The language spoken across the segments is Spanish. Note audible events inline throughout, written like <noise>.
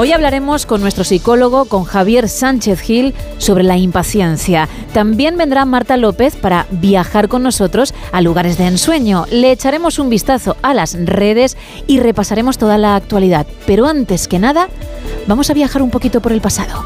Hoy hablaremos con nuestro psicólogo, con Javier Sánchez Gil, sobre la impaciencia. También vendrá Marta López para viajar con nosotros a lugares de ensueño. Le echaremos un vistazo a las redes y repasaremos toda la actualidad. Pero antes que nada, vamos a viajar un poquito por el pasado.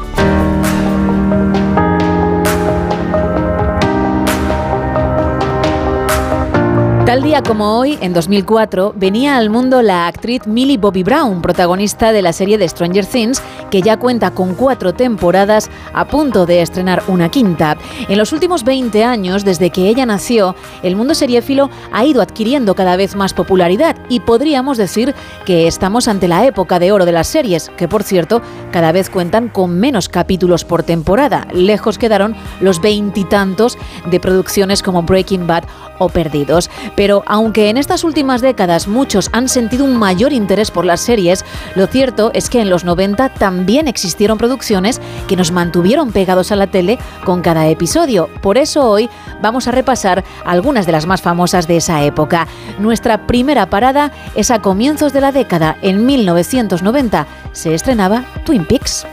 Tal día como hoy, en 2004, venía al mundo la actriz Millie Bobby Brown, protagonista de la serie de Stranger Things, que ya cuenta con cuatro temporadas a punto de estrenar una quinta. En los últimos 20 años, desde que ella nació, el mundo seriéfilo ha ido adquiriendo cada vez más popularidad y podríamos decir que estamos ante la época de oro de las series, que por cierto, cada vez cuentan con menos capítulos por temporada. Lejos quedaron los veintitantos de producciones como Breaking Bad Perdidos. Pero aunque en estas últimas décadas muchos han sentido un mayor interés por las series, lo cierto es que en los 90 también existieron producciones que nos mantuvieron pegados a la tele con cada episodio. Por eso hoy vamos a repasar algunas de las más famosas de esa época. Nuestra primera parada es a comienzos de la década, en 1990, se estrenaba Twin Peaks.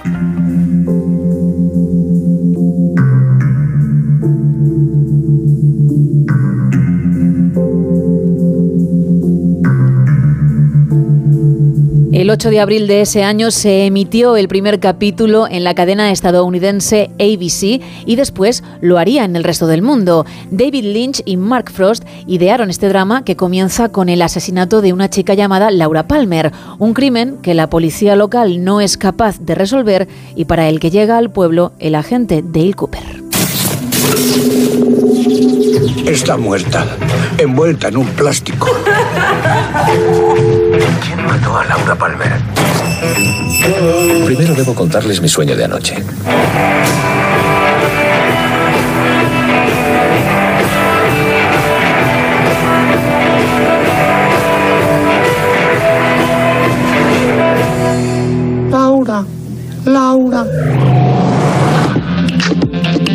El 8 de abril de ese año se emitió el primer capítulo en la cadena estadounidense ABC y después lo haría en el resto del mundo. David Lynch y Mark Frost idearon este drama que comienza con el asesinato de una chica llamada Laura Palmer, un crimen que la policía local no es capaz de resolver y para el que llega al pueblo el agente Dale Cooper. Está muerta, envuelta en un plástico. <laughs> ¿Quién mató a Laura Palmer? Primero debo contarles mi sueño de anoche. Laura, Laura.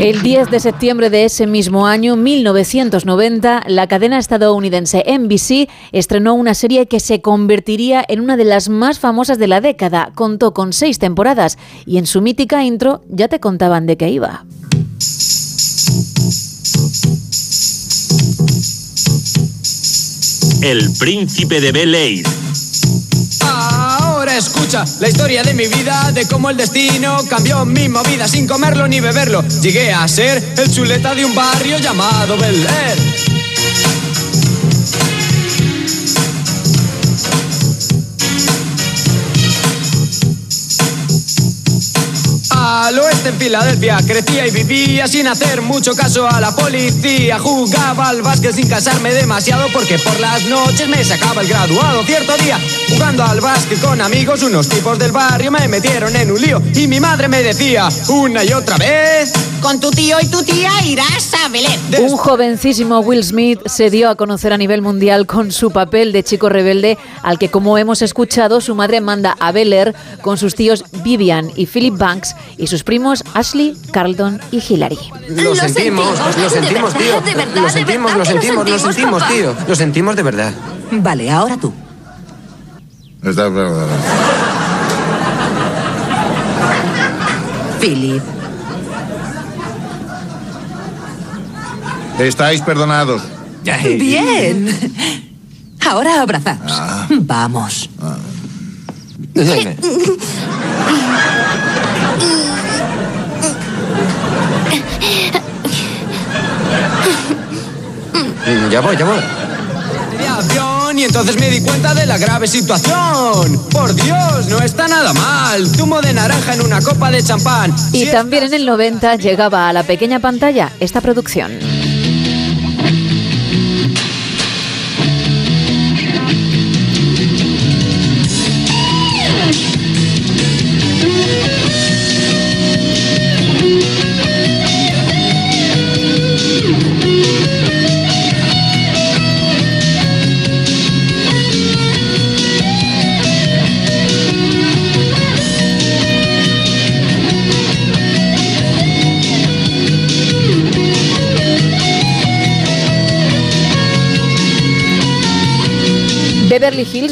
El 10 de septiembre de ese mismo año, 1990, la cadena estadounidense NBC estrenó una serie que se convertiría en una de las más famosas de la década. Contó con seis temporadas y en su mítica intro ya te contaban de qué iba. El príncipe de Bel Air. Escucha la historia de mi vida, de cómo el destino cambió mi movida sin comerlo ni beberlo. Llegué a ser el chuleta de un barrio llamado Bel Air. Al oeste en Filadelfia crecía y vivía sin hacer mucho caso a la policía. Jugaba al básquet sin casarme demasiado porque por las noches me sacaba el graduado. Cierto día, jugando al básquet con amigos, unos tipos del barrio me metieron en un lío y mi madre me decía una y otra vez. Con tu tío y tu tía irás a Belén. Un jovencísimo Will Smith se dio a conocer a nivel mundial con su papel de chico rebelde al que, como hemos escuchado, su madre manda a Bel Air con sus tíos Vivian y Philip Banks y sus primos Ashley, Carlton y Hillary. Lo, sentimos, lo sentimos, tío. lo sentimos, lo sentimos, lo sentimos, tío. Lo sentimos de verdad. Vale, ahora tú. Está. Philip. Estáis perdonados. Bien. Ahora abrazad. Ah. Vamos. Ya voy, ya voy. De avión y entonces me di cuenta de la grave situación. Por Dios, no está nada mal. Zumo de naranja en una copa de champán. Y Si también en el 90 llegaba a la pequeña pantalla esta producción.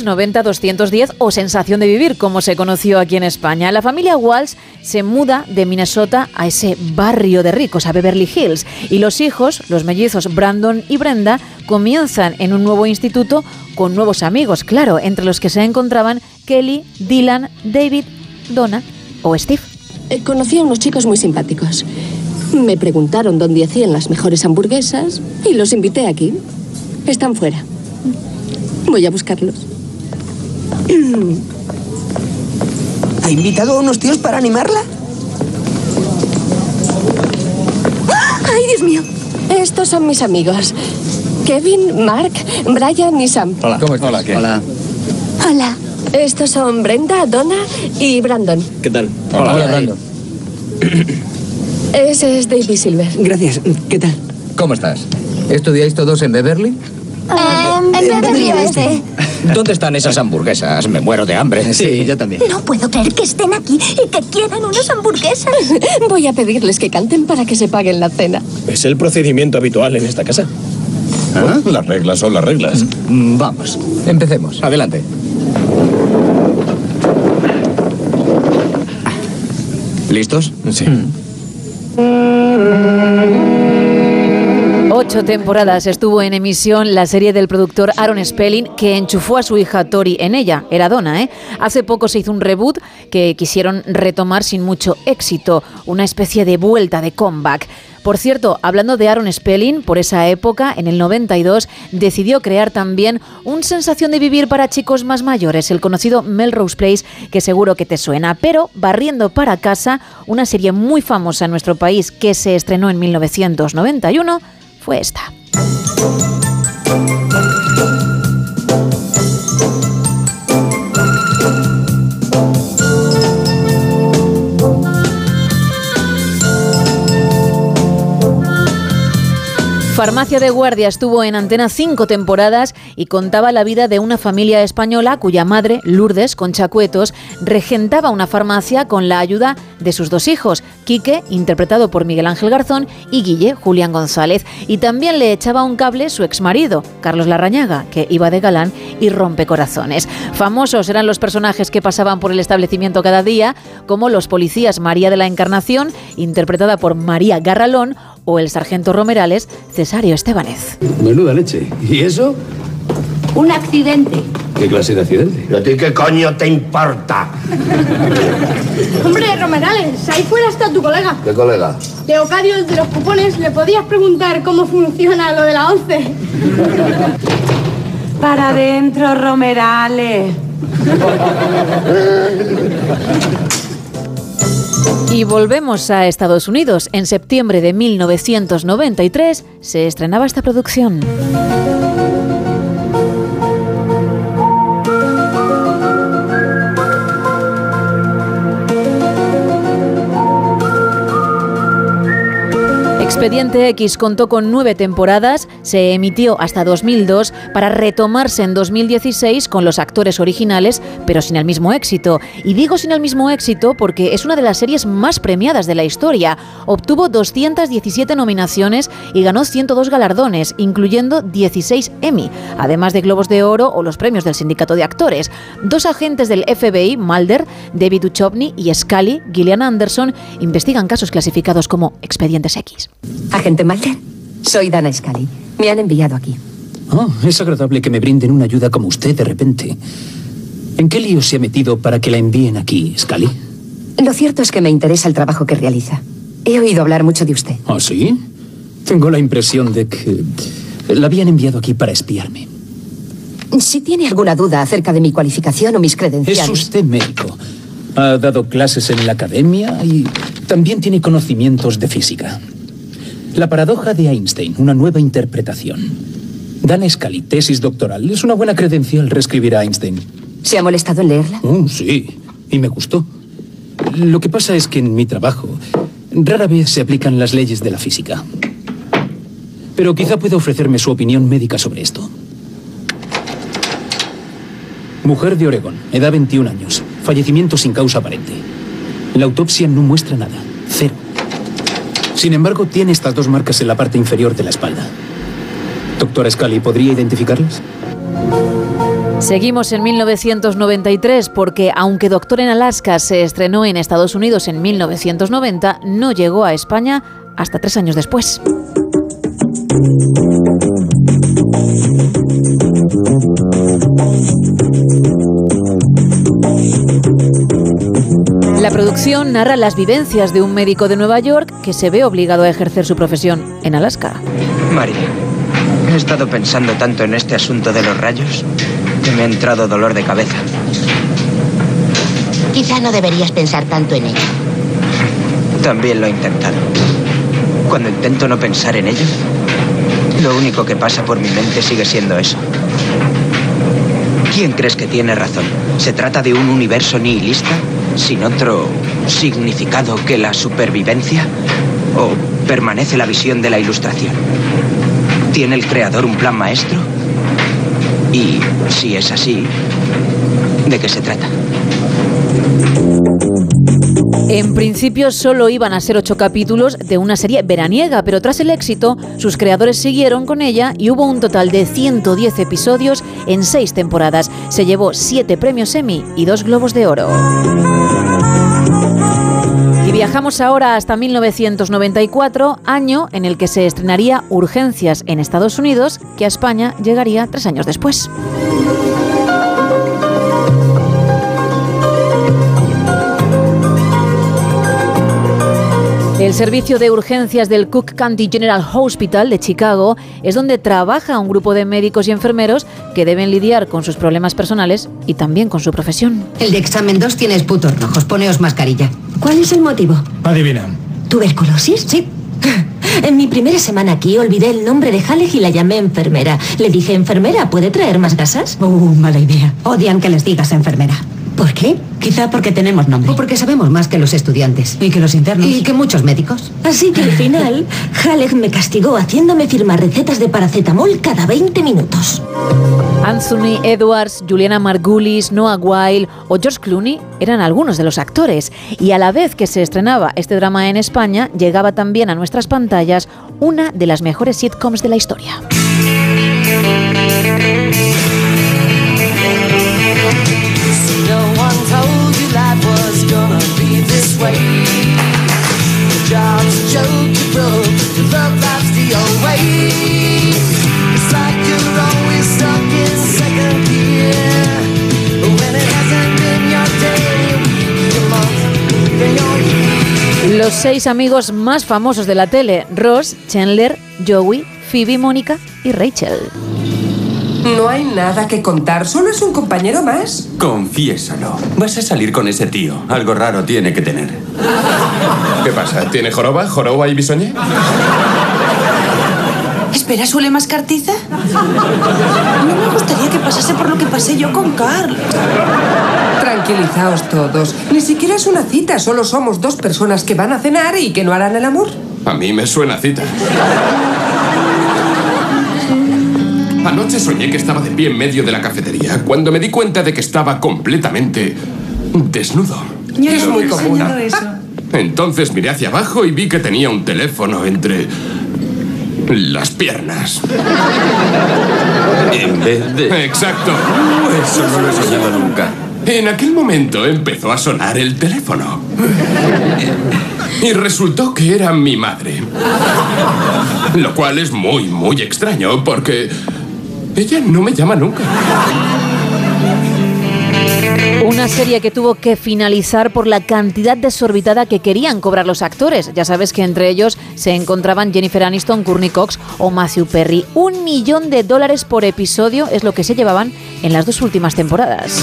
Beverly Hills 90-210 o Sensación de Vivir, como se conoció aquí en España. La familia Walsh se muda de Minnesota a ese barrio de ricos, a Beverly Hills, y los hijos, los mellizos Brandon y Brenda, comienzan en un nuevo instituto con nuevos amigos, claro, entre los que se encontraban Kelly, Dylan, David, Donna o Steve. Eh, Conocí a unos chicos muy simpáticos. Me preguntaron dónde hacían las mejores hamburguesas y los invité aquí. Están fuera. Voy a buscarlos. <clears throat> ¿Ha invitado a unos tíos para animarla? ¡Ay, Dios mío! Estos son mis amigos. Kevin, Mark, Brian y Sam. Hola. ¿Cómo estás? Hola, ¿qué? Hola. Hola. Estos son Brenda, Donna y Brandon. ¿Qué tal? Hola, Hola, Brandon. Ese es David Silver. Gracias. ¿Qué tal? ¿Cómo estás? ¿Estudiáis todos en Beverly? Oeste. ¿Dónde están esas hamburguesas? Me muero de hambre. Sí, yo también. No puedo creer que estén aquí y que quieran unas hamburguesas. <laughs> Voy a pedirles que canten para que se paguen la cena. Es el procedimiento habitual en esta casa. ¿Ah? Las reglas son las reglas. Mm, Vamos, empecemos. Adelante. ¿Listos? Sí. Ocho temporadas estuvo en emisión la serie del productor Aaron Spelling que enchufó a su hija Tori en ella. Era Donna, ¿eh? Hace poco se hizo un reboot que quisieron retomar sin mucho éxito. Una especie de vuelta, de comeback. Por cierto, hablando de Aaron Spelling, por esa época, en el 92, decidió crear también un sensación de vivir para chicos más mayores, el conocido Melrose Place, que seguro que te suena. Pero, barriendo para casa, una serie muy famosa en nuestro país que se estrenó en 1991 fue esta. Farmacia de Guardia estuvo en antena cinco temporadas y contaba la vida de una familia española cuya madre, Lourdes Conchacuetos, regentaba una farmacia con la ayuda de sus dos hijos, Quique, interpretado por Miguel Ángel Garzón, y Guille, Julián González. Y también le echaba un cable su exmarido, Carlos Larrañaga, que iba de galán y rompe corazones. Famosos eran los personajes que pasaban por el establecimiento cada día, como los policías María de la Encarnación, interpretada por María Garralón, o el sargento Romerales, Cesario Estebanez. Menuda leche. ¿Y eso? Un accidente. ¿Qué clase de accidente? ¿Y a ti qué coño te importa? Hombre, Romerales, ahí fuera está tu colega. ¿Qué colega? Leocadio, el de los cupones, le podías preguntar cómo funciona lo de la once. Para adentro, Romerales. <laughs> Y volvemos a Estados Unidos. En septiembre de 1993 se estrenaba esta producción. Expediente X contó con nueve temporadas, se emitió hasta 2002 para retomarse en 2016 con los actores originales, pero sin el mismo éxito. Y digo sin el mismo éxito porque es una de las series más premiadas de la historia. Obtuvo 217 nominaciones y ganó 102 galardones, incluyendo 16 Emmy, además de Globos de Oro o los premios del Sindicato de Actores. Dos agentes del FBI, Mulder, David Duchovny y Scully, Gillian Anderson, investigan casos clasificados como Expedientes X. Agente Mulder, soy Dana Scully. Me han enviado aquí. Oh, es agradable que me brinden una ayuda como usted de repente. ¿En qué lío se ha metido para que la envíen aquí, Scully? Lo cierto es que me interesa el trabajo que realiza. He oído hablar mucho de usted. ¿Ah, sí? Tengo la impresión de que la habían enviado aquí para espiarme. Si tiene alguna duda acerca de mi cualificación o mis credenciales... Es usted médico. Ha dado clases en la academia y también tiene conocimientos de física. La paradoja de Einstein, una nueva interpretación. Dan Scully, tesis doctoral. Es una buena credencial reescribir a Einstein. ¿Se ha molestado en leerla? Oh, sí, y me gustó. Lo que pasa es que en mi trabajo rara vez se aplican las leyes de la física. Pero quizá pueda ofrecerme su opinión médica sobre esto. Mujer de Oregón, edad 21 años, fallecimiento sin causa aparente. La autopsia no muestra nada, cero. Sin embargo, tiene estas dos marcas en la parte inferior de la espalda. Doctora Scully, ¿podría identificarlas? Seguimos en 1993 porque aunque Doctor en Alaska se estrenó en Estados Unidos en 1990, no llegó a España hasta tres años después. La producción narra las vivencias de un médico de Nueva York que se ve obligado a ejercer su profesión en Alaska. Mari, he estado pensando tanto en este asunto de los rayos que me ha entrado dolor de cabeza. Quizá no deberías pensar tanto en ello. También lo he intentado. Cuando intento no pensar en ello, lo único que pasa por mi mente sigue siendo eso. ¿Quién crees que tiene razón? ¿Se trata de un universo nihilista sin otro significado que la supervivencia? ¿O permanece la visión de la ilustración? ¿Tiene el creador un plan maestro? Y si es así, ¿de qué se trata? En principio solo iban a ser ocho capítulos de una serie veraniega, pero tras el éxito, sus creadores siguieron con ella y hubo un total de 110 episodios en seis temporadas. Se llevó siete premios Emmy y dos Globos de Oro. Y viajamos ahora hasta 1994, año en el que se estrenaría Urgencias en Estados Unidos, que a España llegaría tres años después. El servicio de urgencias del Cook County General Hospital de Chicago es donde trabaja un grupo de médicos y enfermeros que deben lidiar con sus problemas personales y también con su profesión. El de examen 2 tiene esputos rojos. Poneos mascarilla. ¿Cuál es el motivo? Adivina. ¿Tuberculosis? Sí. <laughs> En mi primera semana aquí olvidé el nombre de Halej y la llamé enfermera. Le dije, enfermera, ¿puede traer más gasas? Uh, mala idea. Odian que les digas enfermera. ¿Por qué? Quizá porque tenemos nombre. O porque sabemos más que los estudiantes. Y que los internos. Y que muchos médicos. Así que al final, Halej me castigó haciéndome firmar recetas de paracetamol cada 20 minutos. Anthony Edwards, Juliana Margulis, Noah Weil o George Clooney eran algunos de los actores. Y a la vez que se estrenaba este drama en España, llegaba también a nuestras pantallas una de las mejores sitcoms de la historia. Seis amigos más famosos de la tele, Ross, Chandler, Joey, Phoebe, Mónica y Rachel. No hay nada que contar, solo es un compañero más. Confiésalo. Vas a salir con ese tío. Algo raro tiene que tener. ¿Qué pasa? ¿Tiene joroba? ¿Joroba y bisoñé? Espera, ¿suele mascar tiza? No me gustaría que pasase por lo que pasé yo con Carl. Tranquilizaos todos. Ni siquiera es una cita, solo somos dos personas que van a cenar y que no harán el amor. A mí me suena cita. Anoche soñé que estaba de pie en medio de la cafetería cuando me di cuenta de que estaba completamente desnudo. Es muy común. Entonces miré hacia abajo y vi que tenía un teléfono entre las piernas. En vez de... Exacto. Eso no lo he soñado nunca. En aquel momento empezó a sonar el teléfono. Y resultó que era mi madre. Lo cual es muy, muy extraño porque ella no me llama nunca. Una serie que tuvo que finalizar por la cantidad desorbitada que querían cobrar los actores. Ya sabes que entre ellos se encontraban Jennifer Aniston, Courtney Cox o Matthew Perry. Un millón de dólares por episodio es lo que se llevaban en las dos últimas temporadas.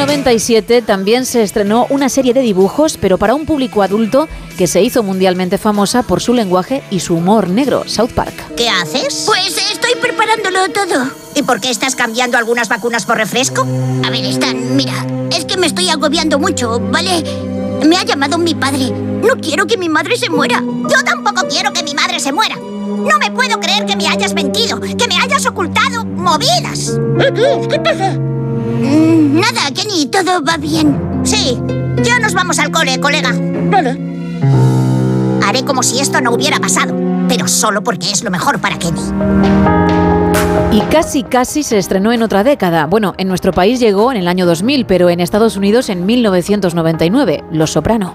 97 también se estrenó una serie de dibujos, pero para un público adulto que se hizo mundialmente famosa por su lenguaje y su humor negro, South Park. ¿Qué haces? Pues estoy preparándolo todo. ¿Y por qué estás cambiando algunas vacunas por refresco? A ver, Stan, mira, es que me estoy agobiando mucho, ¿vale? Me ha llamado mi padre. No quiero que mi madre se muera. Yo tampoco quiero que mi madre se muera. No me puedo creer que me hayas mentido, que me hayas ocultado movidas. ¿Qué pasa? Mm, Nada, Kenny, todo va bien. Sí, ya nos vamos al cole, colega. Vale. Haré como si esto no hubiera pasado, pero solo porque es lo mejor para Kenny. Y casi casi se estrenó en otra década. Bueno, en nuestro país llegó en el año 2000, pero en Estados Unidos en 1999, Los Soprano.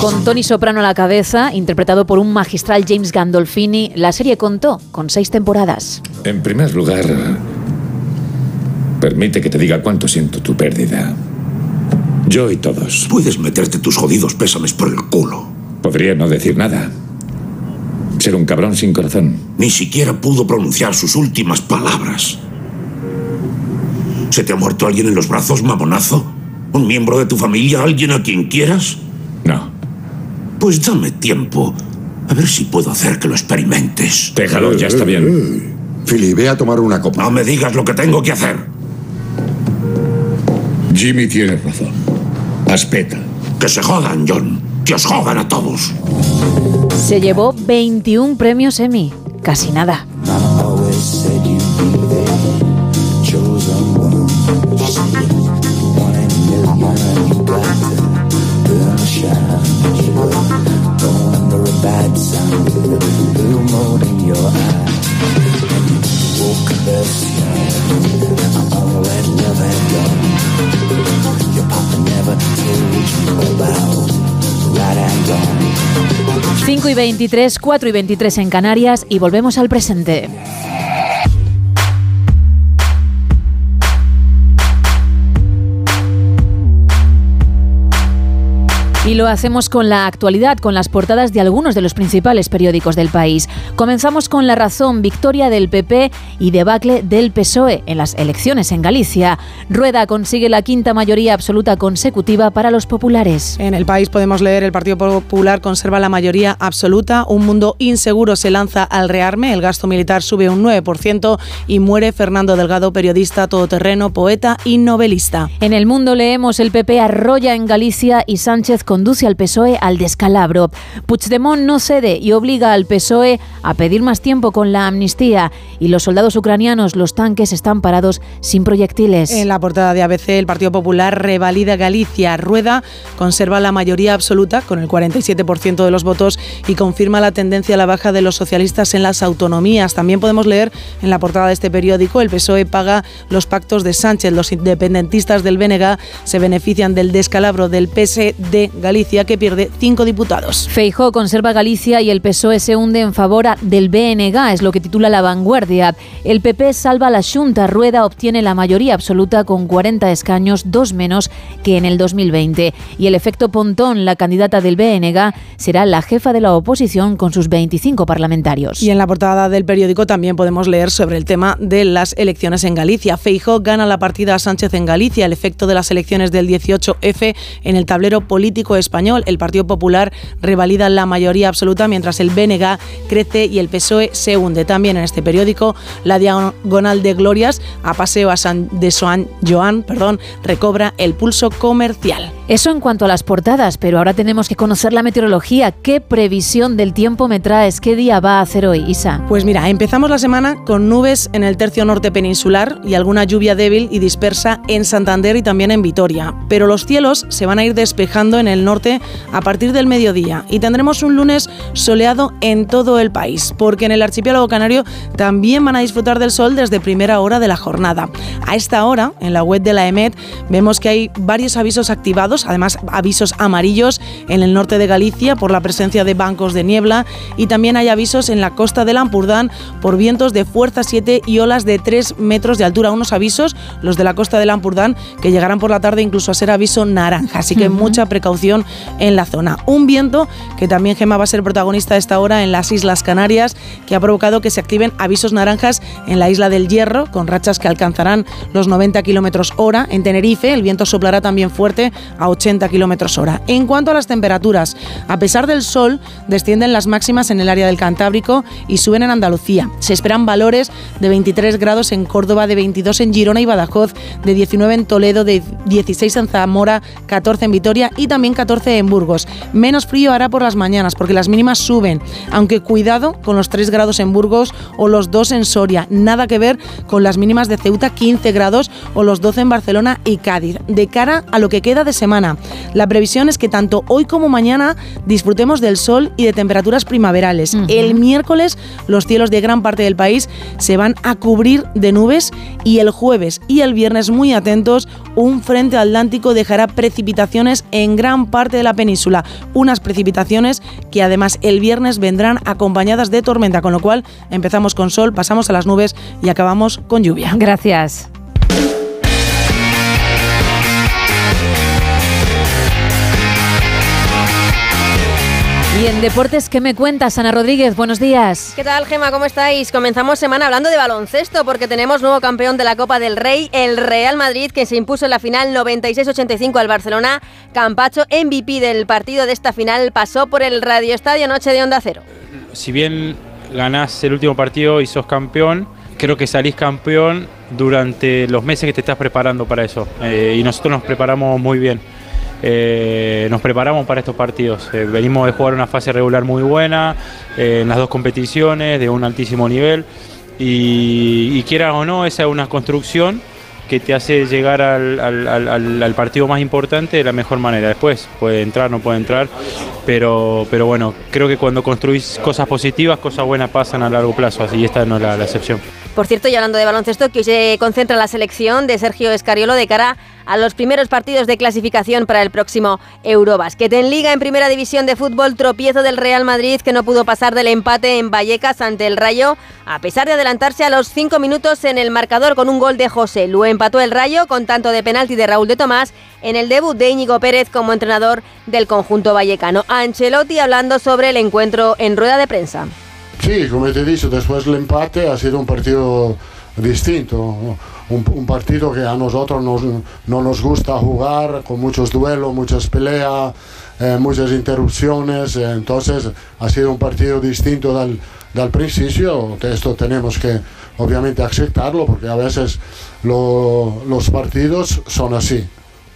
Con Tony Soprano a la cabeza, interpretado por un magistral James Gandolfini, la serie contó con seis temporadas. En primer lugar, permite que te diga cuánto siento tu pérdida. Yo y todos. Puedes meterte tus jodidos pésames por el culo. Podría no decir nada. Ser un cabrón sin corazón. Ni siquiera pudo pronunciar sus últimas palabras. ¿Se te ha muerto alguien en los brazos, mamonazo? ¿Un miembro de tu familia? ¿Alguien a quien quieras? Pues dame tiempo. A ver si puedo hacer que lo experimentes. Déjalo, ya está bien. Philly, ve a tomar una copa. No me digas lo que tengo que hacer. Jimmy tiene razón. Aspeta. Que se jodan, John. Que os jodan a todos. Se llevó 21 premios Emmy. Casi nada. 5 y 23, 4 y 23 en Canarias y volvemos al presente. Y lo hacemos con la actualidad, con las portadas de algunos de los principales periódicos del país. Comenzamos con La Razón, victoria del PP y debacle del PSOE en las elecciones en Galicia. Rueda consigue la quinta mayoría absoluta consecutiva para los populares. En el país podemos leer el Partido Popular conserva la mayoría absoluta, un mundo inseguro se lanza al rearme, el gasto militar sube un 9% y muere Fernando Delgado, periodista todoterreno, poeta y novelista. En el mundo leemos el PP arrolla en Galicia y Sánchez conduce al PSOE al descalabro. Puigdemont no cede y obliga al PSOE a pedir más tiempo con la amnistía y los soldados ucranianos, los tanques están parados sin proyectiles. En la portada de ABC, el Partido Popular revalida Galicia. Rueda conserva la mayoría absoluta con el 47% de los votos y confirma la tendencia a la baja de los socialistas en las autonomías. También podemos leer en la portada de este periódico, el PSOE paga los pactos de Sánchez. Los independentistas del BNG se benefician del descalabro del PSD Galicia, que pierde cinco diputados. Feijó conserva Galicia y el PSOE se hunde en favor del BNG, es lo que titula La Vanguardia. El PP salva la Junta, Rueda obtiene la mayoría absoluta con 40 escaños, dos menos que en el 2020. Y el efecto Pontón, la candidata del BNG, será la jefa de la oposición con sus 25 parlamentarios. Y en la portada del periódico también podemos leer sobre el tema de las elecciones en Galicia. Feijó gana la partida a Sánchez en Galicia, el efecto de las elecciones del 18F en el tablero político español. El Partido Popular revalida la mayoría absoluta mientras el BNG crece y el PSOE se hunde. También en este periódico la diagonal de glorias a paseo a San de San Joan, perdón, recobra el pulso comercial. Eso en cuanto a las portadas, pero ahora tenemos que conocer la meteorología. ¿Qué previsión del tiempo me traes? ¿Qué día va a hacer hoy, Isa? Pues mira, empezamos la semana con nubes en el tercio norte peninsular y alguna lluvia débil y dispersa en Santander y también en Vitoria. Pero los cielos se van a ir despejando en el norte a partir del mediodía y tendremos un lunes soleado en todo el país, porque en el archipiélago canario también van a disfrutar del sol desde primera hora de la jornada. A esta hora, en la web de la EMET, vemos que hay varios avisos activados, además avisos amarillos en el norte de Galicia por la presencia de bancos de niebla y también hay avisos en la costa del Ampurdán por vientos de fuerza 7 y olas de 3 metros de altura. Unos avisos, los de la costa del Ampurdán, que llegarán por la tarde incluso a ser aviso naranja, así que mucha precaución en la zona. Un viento que también Gema va a ser protagonista a esta hora en las Islas Canarias, que ha provocado que se activen avisos naranjas en la isla del Hierro, con rachas que alcanzarán los 90 kilómetros hora. En Tenerife, el viento soplará también fuerte a 80 kilómetros hora. En cuanto a las temperaturas, a pesar del sol, descienden las máximas en el área del Cantábrico y suben en Andalucía. Se esperan valores de 23 grados en Córdoba, de 22 en Girona y Badajoz, de 19 en Toledo, de 16 en Zamora, 14 en Vitoria y también 14 en Burgos. Menos frío hará por las mañanas porque las mínimas suben, aunque cuidado con los 3 grados en Burgos o los 2 en Soria. Nada que ver con las mínimas de Ceuta, 15 grados o los 12 en Barcelona y Cádiz. De cara a lo que queda de semana, la previsión es que tanto hoy como mañana disfrutemos del sol y de temperaturas primaverales. El miércoles los cielos de gran parte del país se van a cubrir de nubes y el jueves y el viernes muy atentos, un frente atlántico dejará precipitaciones en gran parte de la península, unas precipitaciones que además el viernes vendrán acompañadas de tormenta, con lo cual empezamos con sol, pasamos a las nubes y acabamos con lluvia. Gracias. Deportes, ¿qué me cuentas, Ana Rodríguez? Buenos días. ¿Qué tal, Gema? ¿Cómo estáis? Comenzamos semana hablando de baloncesto porque tenemos nuevo campeón de la Copa del Rey, el Real Madrid, que se impuso en la final 96-85 al Barcelona. Campacho, MVP del partido de esta final, pasó por el Radio Estadio Noche de Onda Cero. Si bien ganás el último partido y sos campeón, creo que salís campeón durante los meses que te estás preparando para eso. Eh, y nosotros nos preparamos muy bien. Eh, nos preparamos para estos partidos. Eh, venimos de jugar una fase regular muy buena eh, en las dos competiciones, de un altísimo nivel. Y, y quieras o no, esa es una construcción que te hace llegar al, partido más importante de la mejor manera. Después puede entrar, no puede entrar, pero, pero bueno, creo que cuando construís cosas positivas, cosas buenas pasan a largo plazo, así esta no es la excepción. Por cierto, y hablando de baloncesto, que hoy se concentra la selección de Sergio Escariolo de cara a los primeros partidos de clasificación para el próximo Eurobasket. En Liga, en Primera División de Fútbol, tropiezo del Real Madrid que no pudo pasar del empate en Vallecas ante el Rayo, a pesar de adelantarse a los cinco minutos en el marcador con un gol de José. Lo empató el Rayo con tanto de penalti de Raúl de Tomás en el debut de Íñigo Pérez como entrenador del conjunto vallecano. Ancelotti hablando sobre el encuentro en rueda de prensa. Sí, como te he dicho, después del empate ha sido un partido distinto, un, un partido que a nosotros nos- no nos gusta jugar, con muchos duelos, muchas peleas, eh, muchas interrupciones, entonces ha sido un partido distinto del, del principio, esto tenemos que obviamente aceptarlo porque a veces lo- los partidos son así.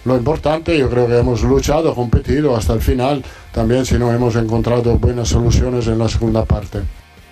Lo importante, yo creo que hemos luchado, competido hasta el final, también si no hemos encontrado buenas soluciones en la segunda parte.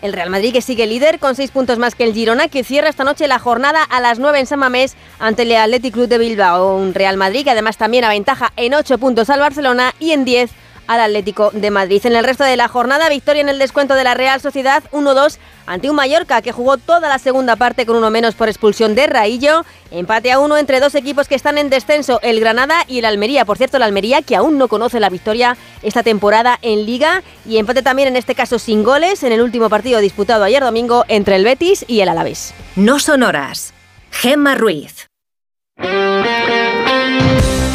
El Real Madrid que sigue líder con seis puntos más que el Girona, que cierra esta noche la jornada a las 9 en San Mamés ante el Athletic Club de Bilbao. Un Real Madrid que además también aventaja en 8 puntos al Barcelona y en 10 al Atlético de Madrid. En el resto de la jornada, victoria en el descuento de la Real Sociedad 1-2 ante un Mallorca que jugó toda la segunda parte con uno menos por expulsión de Raillo. Empate a uno entre dos equipos que están en descenso, el Granada y el Almería. Por cierto, el Almería que aún no conoce la victoria esta temporada en Liga y empate también en este caso sin goles en el último partido disputado ayer domingo entre el Betis y el Alavés. No son horas. Gemma Ruiz.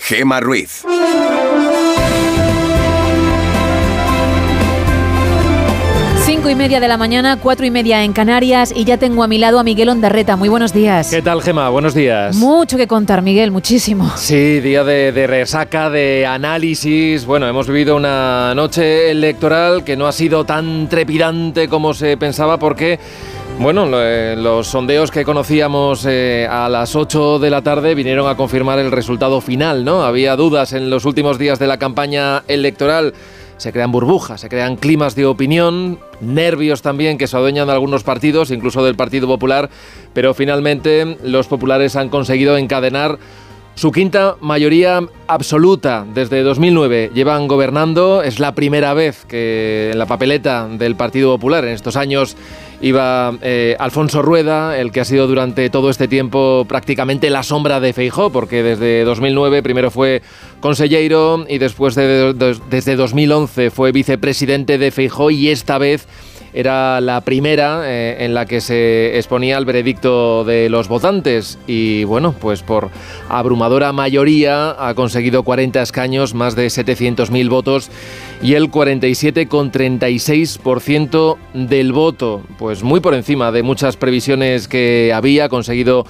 Gema Ruiz. Cinco y media de la mañana, cuatro y media en Canarias y ya tengo a mi lado a Miguel Ondarreta. Muy buenos días. ¿Qué tal, Gema? Buenos días. Mucho que contar, Miguel, muchísimo. Sí, día de, de resaca, de análisis. Bueno, hemos vivido una noche electoral que no ha sido tan trepidante como se pensaba porque... Bueno, eh, los sondeos que conocíamos eh, a las 8 de la tarde vinieron a confirmar el resultado final, ¿no? Había dudas en los últimos días de la campaña electoral. Se crean burbujas, se crean climas de opinión, nervios también que se adueñan de algunos partidos, incluso del Partido Popular, pero finalmente los populares han conseguido encadenar su quinta mayoría absoluta desde 2009 llevan gobernando. Es la primera vez que en la papeleta del Partido Popular en estos años iba eh, Alfonso Rueda, el que ha sido durante todo este tiempo prácticamente la sombra de Feijó, porque desde 2009 primero fue consellero y después de- de- desde 2011 fue vicepresidente de Feijó y esta vez era la primera eh, en la que se exponía el veredicto de los votantes. Y bueno, pues por abrumadora mayoría ha conseguido 40 escaños, más de 700.000 votos y el 47,36% del voto, pues muy por encima de muchas previsiones que había conseguido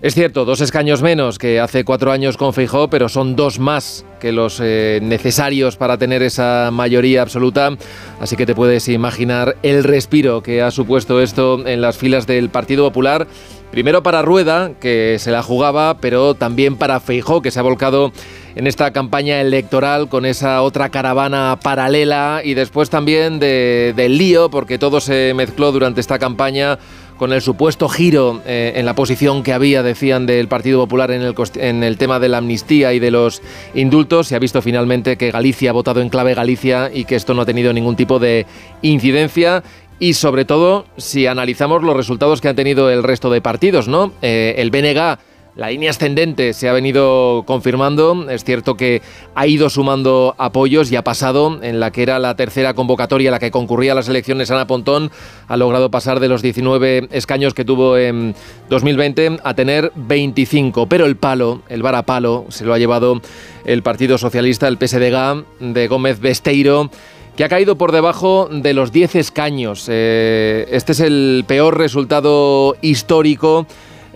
es cierto, dos escaños menos que hace cuatro años con Feijó, pero son dos más que los eh, necesarios para tener esa mayoría absoluta. Así que te puedes imaginar el respiro que ha supuesto esto en las filas del Partido Popular. Primero para Rueda, que se la jugaba, pero también para Feijó, que se ha volcado en esta campaña electoral con esa otra caravana paralela y después también de, del lío, porque todo se mezcló durante esta campaña con el supuesto giro eh, en la posición que había, decían, del Partido Popular en el, en el tema de la amnistía y de los indultos. Se ha visto finalmente que Galicia ha votado en clave Galicia y que esto no ha tenido ningún tipo de incidencia y sobre todo si analizamos los resultados que han tenido el resto de partidos, ¿no? Eh, el BNG la línea ascendente se ha venido confirmando. Es cierto que ha ido sumando apoyos y ha pasado en la que era la tercera convocatoria, la que concurría las elecciones, Ana Pontón ha logrado pasar de los 19 escaños que tuvo en 2020 a tener 25. Pero el palo, el varapalo, se lo ha llevado el Partido Socialista, el PSDG de Gómez Besteiro que ha caído por debajo de los 10 escaños. Eh, este es el peor resultado histórico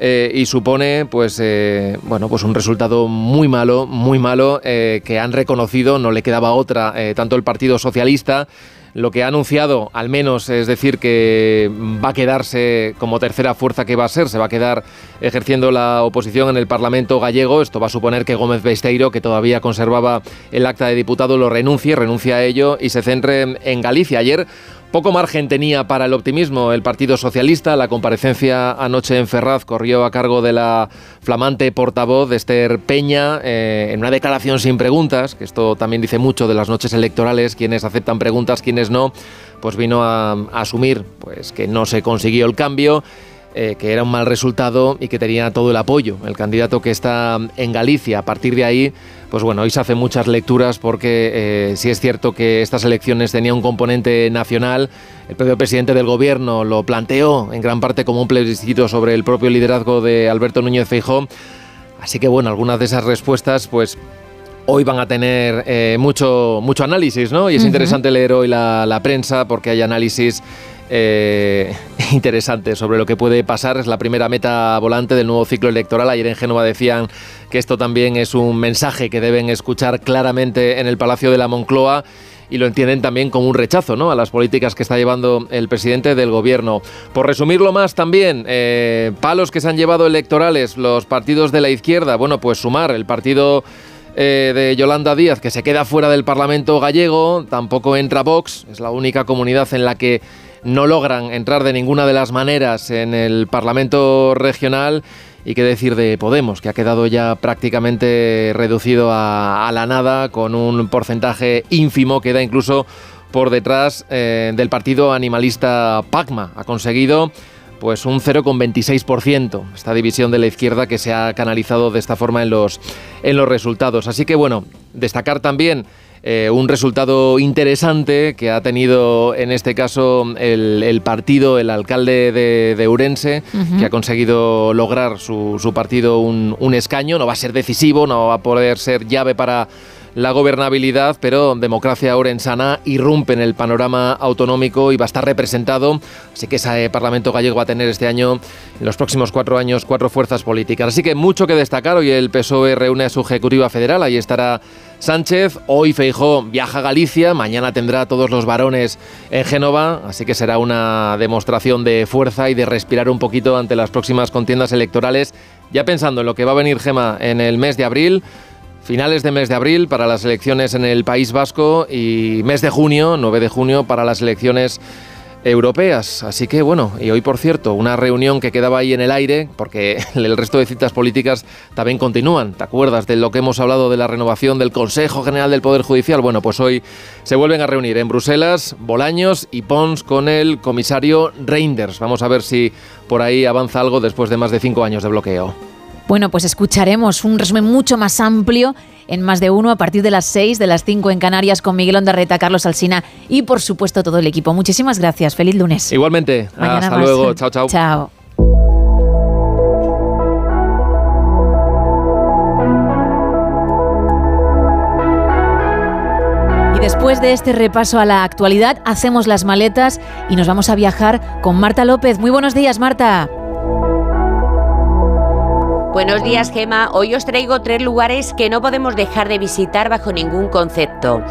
eh, y supone pues eh, bueno pues un resultado muy malo muy malo eh, que han reconocido no le quedaba otra tanto el Partido Socialista lo que ha anunciado, al menos, es decir, que va a quedarse como tercera fuerza que va a ser, se va a quedar ejerciendo la oposición en el Parlamento gallego. Esto va a suponer que Gómez Besteiro, que todavía conservaba el acta de diputado, lo renuncie, renuncia a ello y se centre en Galicia. Ayer poco margen tenía para el optimismo el Partido Socialista. La comparecencia anoche en Ferraz corrió a cargo de la flamante portavoz Esther Peña eh, en una declaración sin preguntas, que esto también dice mucho de las noches electorales, quienes aceptan preguntas, quienes no, pues vino a, a asumir pues, que no se consiguió el cambio eh, que era un mal resultado y que tenía todo el apoyo. El candidato que está en Galicia, a partir de ahí, pues bueno, hoy se hacen muchas lecturas porque eh, si es cierto que estas elecciones tenían un componente nacional. El propio presidente del gobierno lo planteó en gran parte como un plebiscito sobre el propio liderazgo de Alberto Núñez Feijó. Así que bueno, algunas de esas respuestas, pues hoy van a tener eh, mucho, mucho análisis, ¿no? Y es interesante leer hoy la, la, prensa porque hay análisis eh, <laughs> interesante sobre lo que puede pasar. Es la primera meta volante del nuevo ciclo electoral. Ayer en Génova decían que esto también es un mensaje que deben escuchar claramente en el Palacio de la Moncloa y lo entienden también como un rechazo ¿no? a las políticas que está llevando el presidente del gobierno. Por resumirlo más también, eh, palos que se han llevado electorales los partidos de la izquierda, bueno, pues sumar el partido eh, de Yolanda Díaz que se queda fuera del Parlamento gallego, tampoco entra Vox, es la única comunidad en la que no logran entrar de ninguna de las maneras en el Parlamento regional. Y qué decir de Podemos, que ha quedado ya prácticamente reducido a, la nada, con un porcentaje ínfimo, que da incluso por detrás eh, del partido animalista PACMA. Ha conseguido pues un 0,26%, esta división de la izquierda que se ha canalizado de esta forma en los, en los resultados. Así que bueno, destacar también eh, un resultado interesante que ha tenido en este caso el, partido, el alcalde de, de Urense, que ha conseguido lograr su, su partido un, un escaño. No va a ser decisivo, no va a poder ser llave para la gobernabilidad, pero Democracia Orensana irrumpe en el panorama autonómico y va a estar representado. Así que ese Parlamento gallego va a tener este año, en los próximos cuatro años, cuatro fuerzas políticas. Así que mucho que destacar. Hoy el PSOE reúne a su ejecutiva federal. Ahí estará Sánchez. Hoy Feijó viaja a Galicia. Mañana tendrá a todos los varones en Génova. Así que será una demostración de fuerza y de respirar un poquito ante las próximas contiendas electorales. Ya pensando en lo que va a venir Gema en el mes de abril finales de mes de abril para las elecciones en el País Vasco y mes de junio, 9 de junio, para las elecciones europeas. Así que bueno, y hoy por cierto, una reunión que quedaba ahí en el aire, porque <laughs> el resto de citas políticas también continúan. ¿Te acuerdas de lo que hemos hablado de la renovación del Consejo General del Poder Judicial? Bueno, pues hoy se vuelven a reunir en Bruselas Bolaños y Pons con el comisario Reinders. Vamos a ver si por ahí avanza algo después de más de cinco años de bloqueo. Bueno, pues escucharemos un resumen mucho más amplio en más de uno a partir de las 6, de las 5 en Canarias con Miguel Ondarreta, Carlos Alsina y por supuesto todo el equipo. Muchísimas gracias. Feliz lunes. Igualmente. Mañana Hasta más. luego. Chao, chao. Chao. Y Después de este repaso a la actualidad, hacemos las maletas y nos vamos a viajar con Marta López. Muy buenos días, Marta. Buenos días, Gema. Hoy os traigo tres lugares que no podemos dejar de visitar bajo ningún concepto.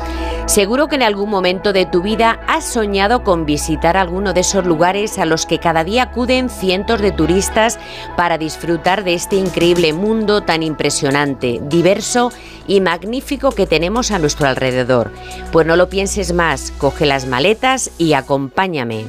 Seguro que en algún momento de tu vida has soñado con visitar alguno de esos lugares a los que cada día acuden cientos de turistas para disfrutar de este increíble mundo tan impresionante, diverso y magnífico que tenemos a nuestro alrededor. Pues no lo pienses más, coge las maletas y acompáñame.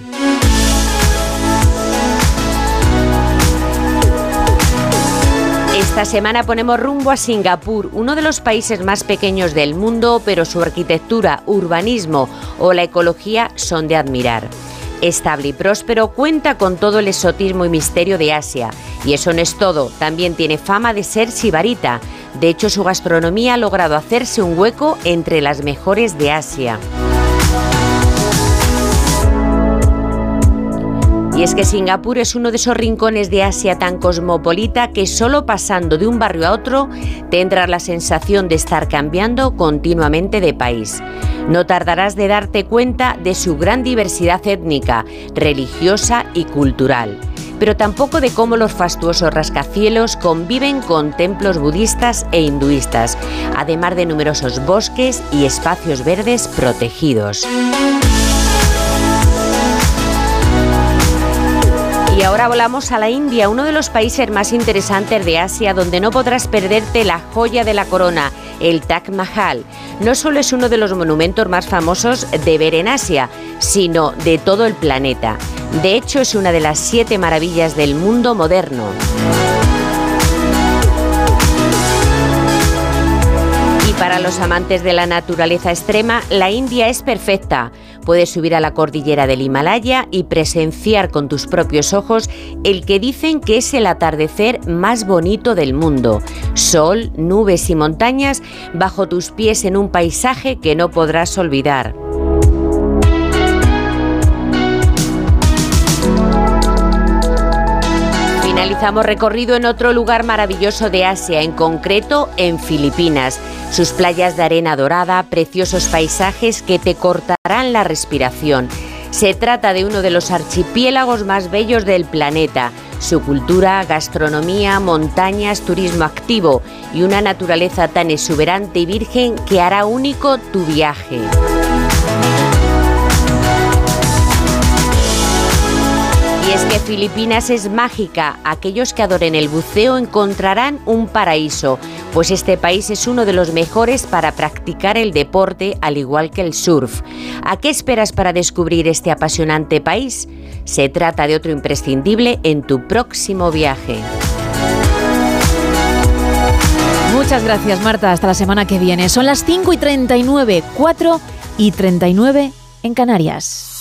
Esta semana ponemos rumbo a Singapur, uno de los países más pequeños del mundo, pero su arquitectura, urbanismo o la ecología son de admirar. Estable y próspero, cuenta con todo el exotismo y misterio de Asia. Y eso no es todo, también tiene fama de ser sibarita. De hecho, su gastronomía ha logrado hacerse un hueco entre las mejores de Asia. Y es que Singapur es uno de esos rincones de Asia tan cosmopolita que solo pasando de un barrio a otro tendrás la sensación de estar cambiando continuamente de país. No tardarás de darte cuenta de su gran diversidad étnica, religiosa y cultural, pero tampoco de cómo los fastuosos rascacielos conviven con templos budistas e hinduistas, además de numerosos bosques y espacios verdes protegidos. Y ahora volamos a la India, uno de los países más interesantes de Asia, donde no podrás perderte la joya de la corona, el Taj Mahal. No solo es uno de los monumentos más famosos de ver en Asia, sino de todo el planeta. De hecho, es una de las siete maravillas del mundo moderno. Para los amantes de la naturaleza extrema, la India es perfecta. Puedes subir a la cordillera del Himalaya y presenciar con tus propios ojos el que dicen que es el atardecer más bonito del mundo. Sol, nubes y montañas bajo tus pies en un paisaje que no podrás olvidar. Finalizamos recorrido en otro lugar maravilloso de Asia, en concreto en Filipinas. Sus playas de arena dorada, preciosos paisajes que te cortarán la respiración. Se trata de uno de los archipiélagos más bellos del planeta. Su cultura, gastronomía, montañas, turismo activo y una naturaleza tan exuberante y virgen que hará único tu viaje. Es que Filipinas es mágica. Aquellos que adoren el buceo encontrarán un paraíso, pues este país es uno de los mejores para practicar el deporte, al igual que el surf. ¿A qué esperas para descubrir este apasionante país? Se trata de otro imprescindible en tu próximo viaje. Muchas gracias, Marta. Hasta la semana que viene. Son las 5 y 39, 4 y 39 en Canarias.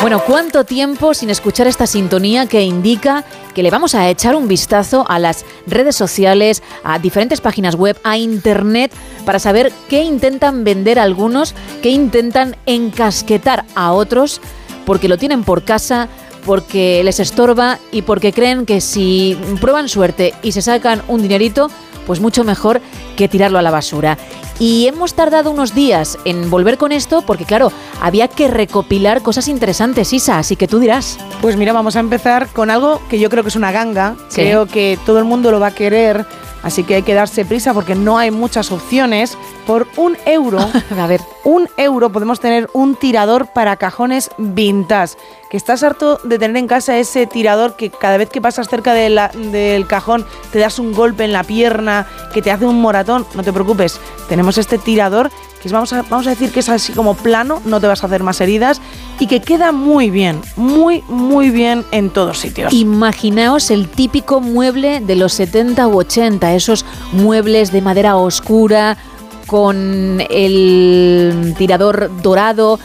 Bueno, ¿cuánto tiempo sin escuchar esta sintonía que indica que le vamos a echar un vistazo a las redes sociales, a diferentes páginas web, a Internet, para saber qué intentan vender algunos, qué intentan encasquetar a otros, porque lo tienen por casa, porque les estorba y porque creen que si prueban suerte y se sacan un dinerito, pues mucho mejor que tirarlo a la basura. Y hemos tardado unos días en volver con esto porque, claro, había que recopilar cosas interesantes, Isa, así que tú dirás. Pues mira, vamos a empezar con algo que yo creo que es una ganga. Sí. Creo que todo el mundo lo va a querer, así que hay que darse prisa porque no hay muchas opciones. Por un euro, <laughs> a ver, un euro podemos tener un tirador para cajones vintage. Que estás harto de tener en casa ese tirador que cada vez que pasas cerca de la- del cajón te das un golpe en la pierna, que te hace un moratón. No te preocupes, tenemos este tirador que es, vamos, a, vamos a decir que es así como plano, no te vas a hacer más heridas y que queda muy bien, muy, muy bien en todos sitios. Imaginaos el típico mueble de los 70 u 80, esos muebles de madera oscura con el tirador dorado.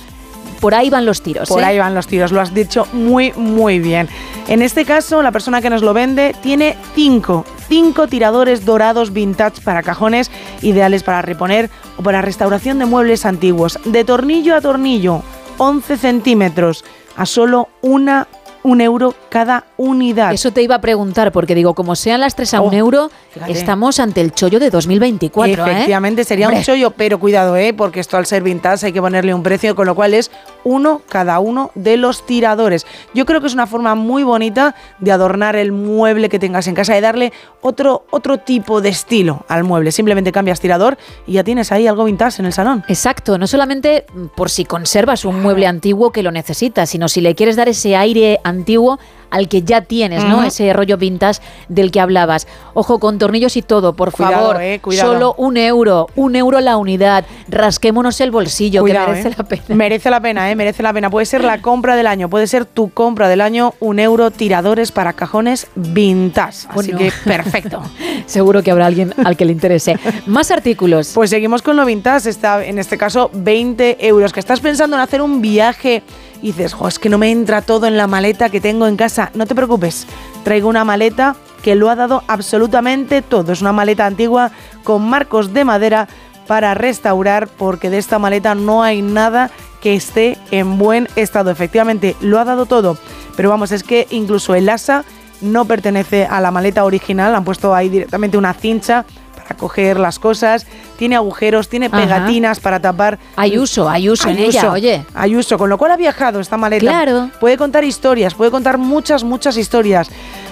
por ahí van los tiros. Por ¿eh? ahí van los tiros, lo has dicho muy, muy bien. En este caso, la persona que nos lo vende tiene cinco, cinco tiradores dorados vintage para cajones, ideales para reponer o para restauración de muebles antiguos. De tornillo a tornillo, 11 centímetros, a solo una un euro cada unidad. Eso te iba a preguntar, porque digo, como sean las tres a un Oh, euro, fíjate. estamos ante el chollo de 2024. ¿eh? Efectivamente, sería un chollo, pero cuidado, ¿eh? porque esto al ser vintage hay que ponerle un precio, con lo cual es uno cada uno de los tiradores. Yo creo que es una forma muy bonita de adornar el mueble que tengas en casa y darle otro, otro tipo de estilo al mueble. Simplemente cambias tirador y ya tienes ahí algo vintage en el salón. Exacto, no solamente por si conservas un mueble antiguo que lo necesitas, sino si le quieres dar ese aire antiguo antiguo al que ya tienes, ¿no? Ese rollo vintage del que hablabas. Ojo, con tornillos y todo, por Cuidado, favor. eh, cuidado. Solo un euro, un euro la unidad. Rasquémonos el bolsillo, Cuidado, que merece ¿eh? la pena. Merece la pena, ¿eh? Merece la pena. Puede ser la compra del año, puede ser tu compra del año, un euro tiradores para cajones vintage. Así Bueno. que perfecto. <laughs> Seguro que habrá alguien al que le interese. Más artículos. Pues seguimos con lo vintage, está en este caso 20 euros. Que estás pensando en hacer un viaje y dices, jo, es que no me entra todo en la maleta que tengo en casa. No te preocupes, traigo una maleta que lo ha dado absolutamente todo. Es una maleta antigua con marcos de madera para restaurar, porque de esta maleta no hay nada que esté en buen estado. Efectivamente, lo ha dado todo. Pero vamos, es que incluso el asa no pertenece a la maleta original, han puesto ahí directamente una cincha para coger las cosas, tiene agujeros, tiene Ajá. pegatinas para tapar. Hay uso, hay uso en ella, oye. Hay uso, con lo cual ha viajado esta maleta. Claro. Puede contar historias, puede contar muchas, muchas historias.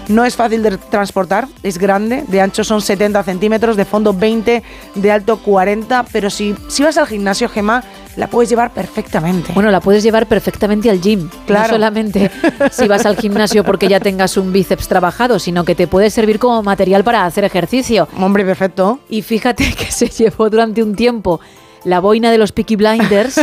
No es fácil de transportar, es grande, de ancho son 70 centímetros, de fondo 20, de alto 40, pero si, si vas al gimnasio, Gemma, la puedes llevar perfectamente. Bueno, la puedes llevar perfectamente al gym. Claro. No solamente <laughs> si vas al gimnasio porque ya tengas un bíceps trabajado, sino que te puede servir como material para hacer ejercicio. Hombre, perfecto. Y fíjate <laughs> que se llevó durante un tiempo la boina de los Peaky Blinders,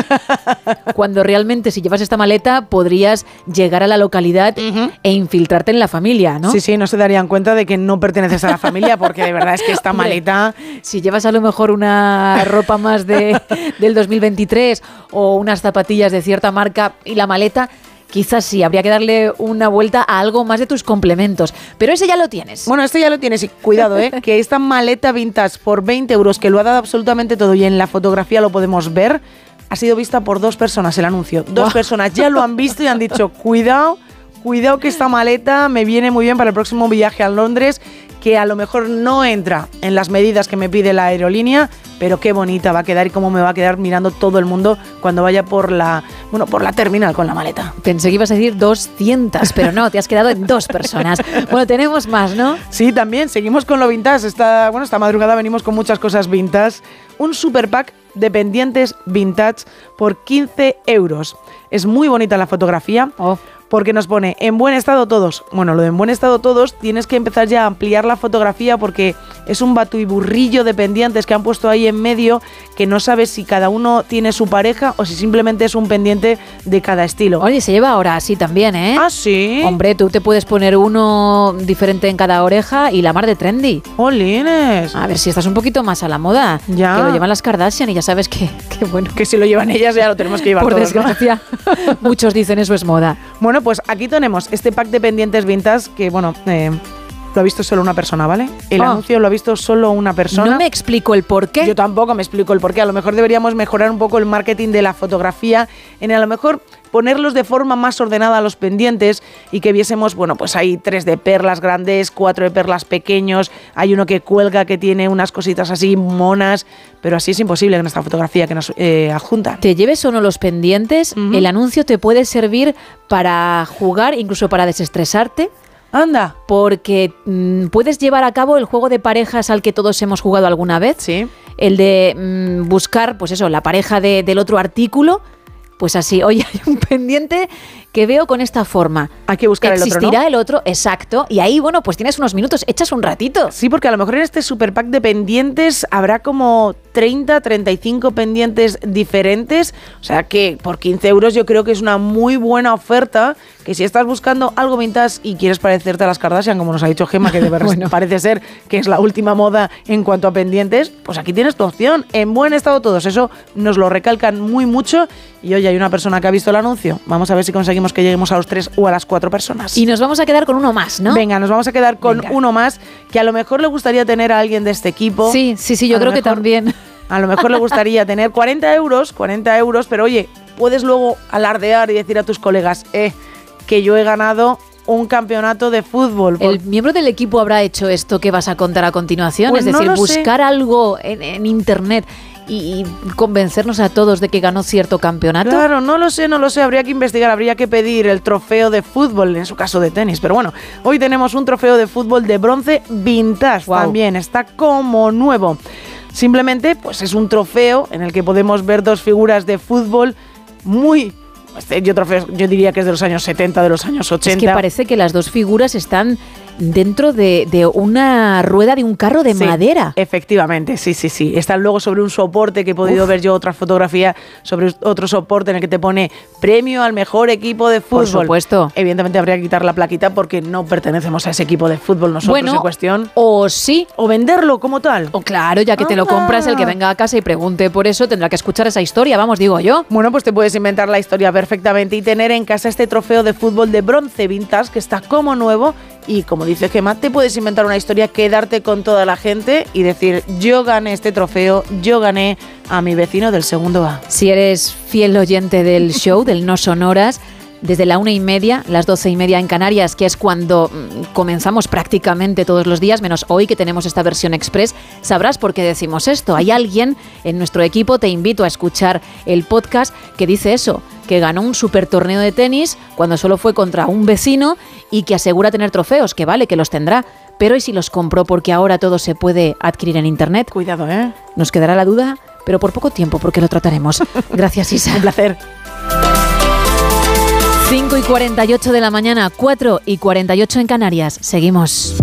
<laughs> cuando realmente si llevas esta maleta podrías llegar a la localidad e infiltrarte en la familia, ¿no? Sí, sí, no se darían cuenta de que no perteneces a la familia porque de verdad es que esta Hombre, maleta... Si llevas a lo mejor una ropa más de, <laughs> del 2023 o unas zapatillas de cierta marca y la maleta, quizás sí, habría que darle una vuelta a algo más de tus complementos. Pero ese ya lo tienes. Bueno, esto ya lo tienes y cuidado, ¿eh? <laughs> que esta maleta vintage por 20 euros, que lo ha dado absolutamente todo y en la fotografía lo podemos ver, ha sido vista por dos personas el anuncio. Dos personas ya lo han visto y han dicho, cuidado, cuidado que esta maleta me viene muy bien para el próximo viaje a Londres, que a lo mejor no entra en las medidas que me pide la aerolínea, pero qué bonita va a quedar y cómo me va a quedar mirando todo el mundo cuando vaya por la, bueno, por la terminal con la maleta. Pensé que ibas a decir 200, pero no, te has quedado en dos personas. Bueno, tenemos más, ¿no? Sí, también seguimos con lo vintage. Esta, bueno, esta madrugada venimos con muchas cosas vintage. Un super pack de pendientes vintage por 15 euros. Es muy bonita la fotografía. Porque nos pone en buen estado todos. Bueno, lo de en buen estado todos, tienes que empezar ya a ampliar la fotografía porque es un batuiburrillo de pendientes que han puesto ahí en medio que no sabes si cada uno tiene su pareja o si simplemente es un pendiente de cada estilo. Oye, se lleva ahora así también, ¿eh? Ah, sí. Hombre, tú te puedes poner uno diferente en cada oreja y la mar de trendy. ¡Olines! A ver si estás un poquito más a la moda. Ya. Que lo llevan las Kardashian y ya sabes que, que bueno. Que si lo llevan ellas ya lo tenemos que llevar Por todos, ¿no? desgracia, <laughs> muchos dicen eso es moda. Bueno, pues aquí tenemos este pack de pendientes vintage que, bueno, eh, lo ha visto solo una persona, ¿vale? El Ah. anuncio lo ha visto solo una persona. No me explico el por qué. Yo tampoco me explico el por qué. A lo mejor deberíamos mejorar un poco el marketing de la fotografía, en a lo mejor ponerlos de forma más ordenada a los pendientes y que viésemos, bueno, pues hay tres de perlas grandes, cuatro de perlas pequeños, hay uno que cuelga que tiene unas cositas así monas, pero así es imposible en esta fotografía que nos eh, adjunta. Te lleves o no los pendientes, el anuncio te puede servir para jugar, incluso para desestresarte. Anda. Porque mm, puedes llevar a cabo el juego de parejas al que todos hemos jugado alguna vez. Sí. El de mm, buscar, pues eso, la pareja de- del otro artículo. Pues así, <laughs> oye, hay un pendiente que veo con esta forma. Hay que buscar el otro. Existirá el otro, exacto. Y ahí, bueno, pues tienes unos minutos, echas un ratito. Sí, porque a lo mejor en este super pack de pendientes habrá como 30, 35 pendientes diferentes. O sea que por 15 euros yo creo que es una muy buena oferta. Que si estás buscando algo vintage y quieres parecerte a las Kardashian, como nos ha dicho Gemma, que de <laughs> verdad parece ser que es la última moda en cuanto a pendientes, pues aquí tienes tu opción. En buen estado todos. Eso nos lo recalcan muy mucho. Y oye, hay una persona que ha visto el anuncio. Vamos a ver si conseguimos que lleguemos a los tres o a las cuatro personas. Y nos vamos a quedar con uno más, ¿no? Venga, nos vamos a quedar con uno más que a lo mejor le gustaría tener a alguien de este equipo. Sí, sí, sí, yo A creo que también. <laughs> A lo mejor le gustaría tener 40 euros, 40 euros, pero oye, puedes luego alardear y decir a tus colegas, eh, que yo he ganado un campeonato de fútbol. ¿El miembro del equipo habrá hecho esto que vas a contar a continuación? Pues es no decir, sé. buscar algo en, en internet y, y convencernos a todos de que ganó cierto campeonato. Claro, no lo sé, no lo sé, habría que investigar, habría que pedir el trofeo de fútbol, en su caso de tenis. Pero bueno, hoy tenemos un trofeo de fútbol de bronce vintage también, está como nuevo. Simplemente, pues es un trofeo en el que podemos ver dos figuras de fútbol muy... Este yo, trofeo, yo diría que es de los años 70, de los años 80. Es que parece que las dos figuras están dentro de, de una rueda de un carro de Sí, madera. Efectivamente, sí, sí, sí. Están luego sobre un soporte que he podido Uf. ver yo otra fotografía sobre otro soporte en el que te pone premio al mejor equipo de Por fútbol. supuesto. Evidentemente habría que quitar la plaquita porque no pertenecemos a ese equipo de fútbol nosotros Bueno, en cuestión. O sí. O venderlo como tal. O claro, ya que te lo Ah. compras, el que venga a casa y pregunte por eso tendrá que escuchar esa historia, vamos, digo yo. Bueno, pues te puedes inventar la historia perfectamente y tener en casa este trofeo de fútbol de bronce vintage que está como nuevo y como dice Gemma, te puedes inventar una historia, quedarte con toda la gente y decir, yo gané este trofeo, yo gané a mi vecino del segundo A. Si eres fiel oyente del show, del No Sonoras, desde la una y media, las doce y media en Canarias, que es cuando mm, comenzamos prácticamente todos los días, menos hoy que tenemos esta versión express, sabrás por qué decimos esto. Hay alguien en nuestro equipo, te invito a escuchar el podcast que dice eso, que ganó un super torneo de tenis cuando solo fue contra un vecino y que asegura tener trofeos, que vale, que los tendrá. Pero ¿y si los compró porque ahora todo se puede adquirir en Internet? Cuidado, ¿eh? Nos quedará la duda, pero por poco tiempo, porque lo trataremos. <laughs> Gracias, Isa. Un placer. 5 y 48 de la mañana, 4 y 48 en Canarias. Seguimos.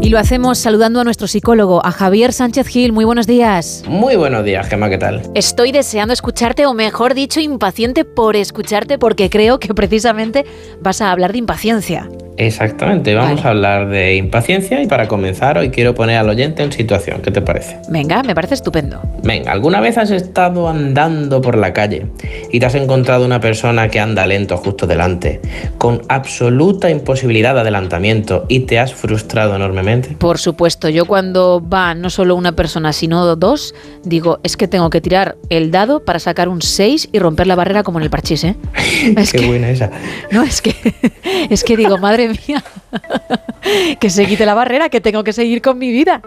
Y lo hacemos saludando a nuestro psicólogo, a Javier Sánchez Gil. Muy buenos días. Muy buenos días, Gemma, ¿qué tal? Estoy deseando escucharte, o mejor dicho, impaciente por escucharte, porque creo que precisamente vas a hablar de impaciencia. Exactamente, vamos a hablar de impaciencia y para comenzar hoy quiero poner al oyente en situación, ¿qué te parece? Venga, me parece estupendo. Venga, ¿alguna vez has estado andando por la calle y te has encontrado una persona que anda lento justo delante, con absoluta imposibilidad de adelantamiento y te has frustrado enormemente? Por supuesto, yo cuando va no solo una persona, sino dos, digo, es que tengo que tirar el dado para sacar un 6 y romper la barrera como en el parchís, ¿eh? <laughs> Qué buena esa. <laughs> No, es que, <laughs> es que digo, madre mía, <laughs> que se quite la barrera, que tengo que seguir con mi vida.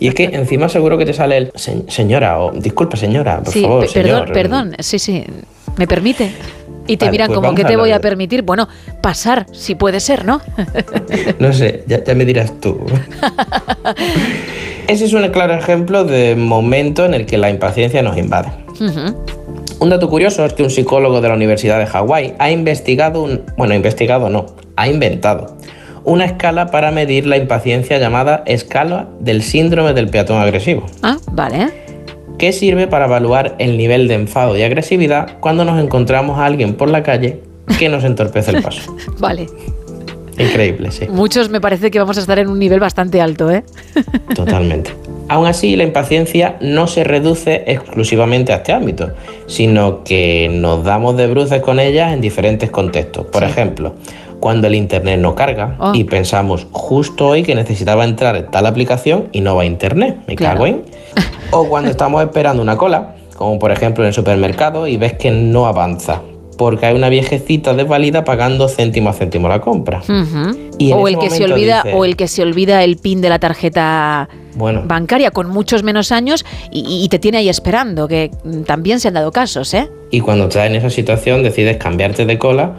Y es que encima seguro que te sale el "Se- señora o disculpa señora, por sí, favor, pe- perdón, señor". perdón, sí, sí, me permite. Y te Vale, miran pues como, vamos ¿qué a te voy a permitir? Bueno, pasar, si puede ser, ¿no? <laughs> No sé, ya, ya me dirás tú. <laughs> Ese es un claro ejemplo de momento en el que la impaciencia nos invade. Ujú. Un dato curioso es que un psicólogo de la Universidad de Hawái ha investigado un, bueno, investigado no, ha inventado una escala para medir la impaciencia llamada escala del síndrome del peatón agresivo, Ah, vale. que sirve para evaluar el nivel de enfado y agresividad cuando nos encontramos a alguien por la calle que nos entorpece el paso. <laughs> Vale. Increíble, sí. Muchos me parece que vamos a estar en un nivel bastante alto, ¿eh? Totalmente. Aún así, la impaciencia no se reduce exclusivamente a este ámbito, sino que nos damos de bruces con ella en diferentes contextos. Por ejemplo, cuando el internet no carga Oh. y pensamos justo hoy que necesitaba entrar en tal aplicación y no va a internet, me Claro. cago en. <laughs> O cuando estamos esperando una cola, como por ejemplo en el supermercado, y ves que no avanza, porque hay una viejecita desvalida pagando céntimo a céntimo la compra. Y o el que se olvida dice- o el que se olvida el pin de la tarjeta Bueno, bancaria con muchos menos años y, y te tiene ahí esperando que también se han dado casos eh Y cuando estás en esa situación decides cambiarte de cola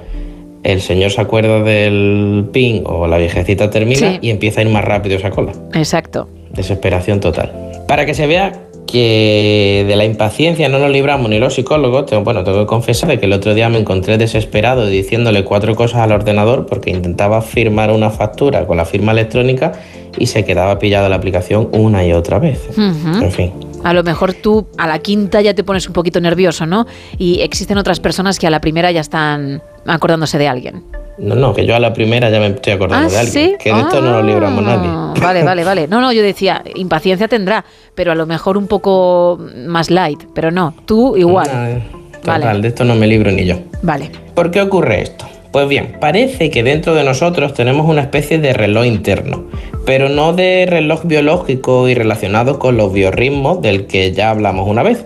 el señor se acuerda del pin o la viejecita termina Sí. y empieza a ir más rápido esa cola. Exacto. Desesperación total. Para que se vea que de la impaciencia no nos libramos ni los psicólogos, tengo, bueno, tengo que confesar que el otro día me encontré desesperado diciéndole cuatro cosas al ordenador porque intentaba firmar una factura con la firma electrónica y se quedaba pillado la aplicación una y otra vez. En fin. A lo mejor tú a la quinta ya te pones un poquito nervioso, ¿no? Y existen otras personas que a la primera ya están acordándose de alguien. No, no, que yo a la primera ya me estoy acordando Ah, de alguien. ¿sí? Que de esto no nos libramos nadie. Ah, <laughs> Vale, vale, vale. No, no, yo decía, impaciencia tendrá, pero a lo mejor un poco más light, pero no, tú igual. Total, Vale. de esto no me libro ni yo. Vale. ¿Por qué ocurre esto? Pues bien, parece que dentro de nosotros tenemos una especie de reloj interno, pero no de reloj biológico y relacionado con los biorritmos del que ya hablamos una vez,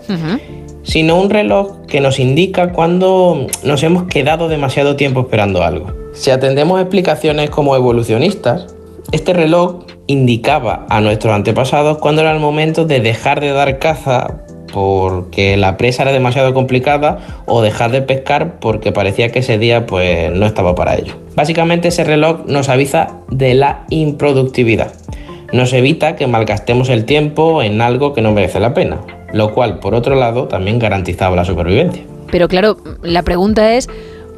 sino un reloj que nos indica cuando nos hemos quedado demasiado tiempo esperando algo. Si atendemos explicaciones como evolucionistas, este reloj indicaba a nuestros antepasados cuando era el momento de dejar de dar caza porque la presa era demasiado complicada o dejar de pescar porque parecía que ese día pues no estaba para ello. Básicamente ese reloj nos avisa de la improductividad. Nos evita que malgastemos el tiempo en algo que no merece la pena, lo cual por otro lado también garantizaba la supervivencia. Pero claro, la pregunta es,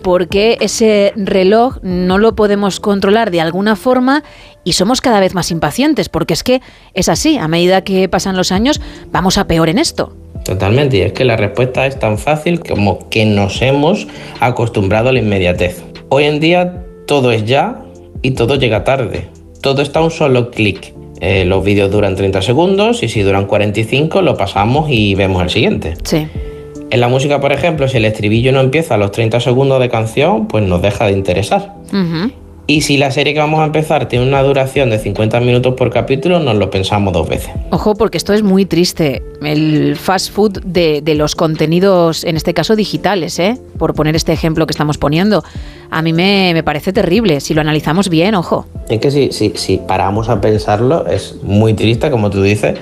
¿por qué ese reloj no lo podemos controlar de alguna forma y somos cada vez más impacientes? Porque es que es así, a medida que pasan los años vamos a peor en esto. Totalmente, y es que la respuesta es tan fácil como que nos hemos acostumbrado a la inmediatez. Hoy en día todo es ya y todo llega tarde. Todo está a un solo clic. Eh, los vídeos duran 30 segundos y si duran 45 lo pasamos y vemos el siguiente. Sí. En la música, por ejemplo, si el estribillo no empieza a los 30 segundos de canción, pues nos deja de interesar. Y si la serie que vamos a empezar tiene una duración de 50 minutos por capítulo, nos lo pensamos dos veces. Ojo, porque esto es muy triste. El fast food de, de los contenidos, en este caso digitales, ¿eh? por poner este ejemplo que estamos poniendo. A mí me, me parece terrible. Si lo analizamos bien, ojo. Es que si, si, si paramos a pensarlo, es muy triste, como tú dices.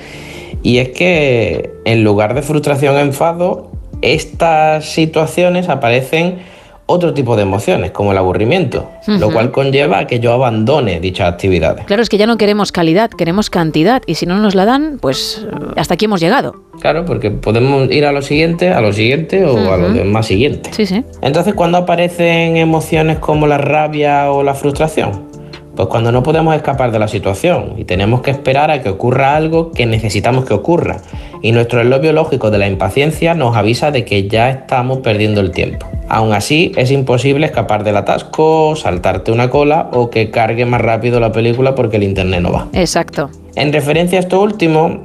Y es que en lugar de frustración, enfado, estas situaciones aparecen otro tipo de emociones, como el aburrimiento, lo cual conlleva a que yo abandone dichas actividades. Claro, es que ya no queremos calidad, queremos cantidad. Y si no nos la dan, pues hasta aquí hemos llegado. Claro, porque podemos ir a lo siguiente, a lo siguiente o a lo más siguiente. Sí, sí. Entonces, ¿cuándo aparecen emociones como la rabia o la frustración? Pues cuando no podemos escapar de la situación y tenemos que esperar a que ocurra algo que necesitamos que ocurra. Y nuestro reloj biológico de la impaciencia nos avisa de que ya estamos perdiendo el tiempo. Aún así, es imposible escapar del atasco, saltarte una cola o que cargue más rápido la película porque el internet no va. Exacto. En referencia a esto último,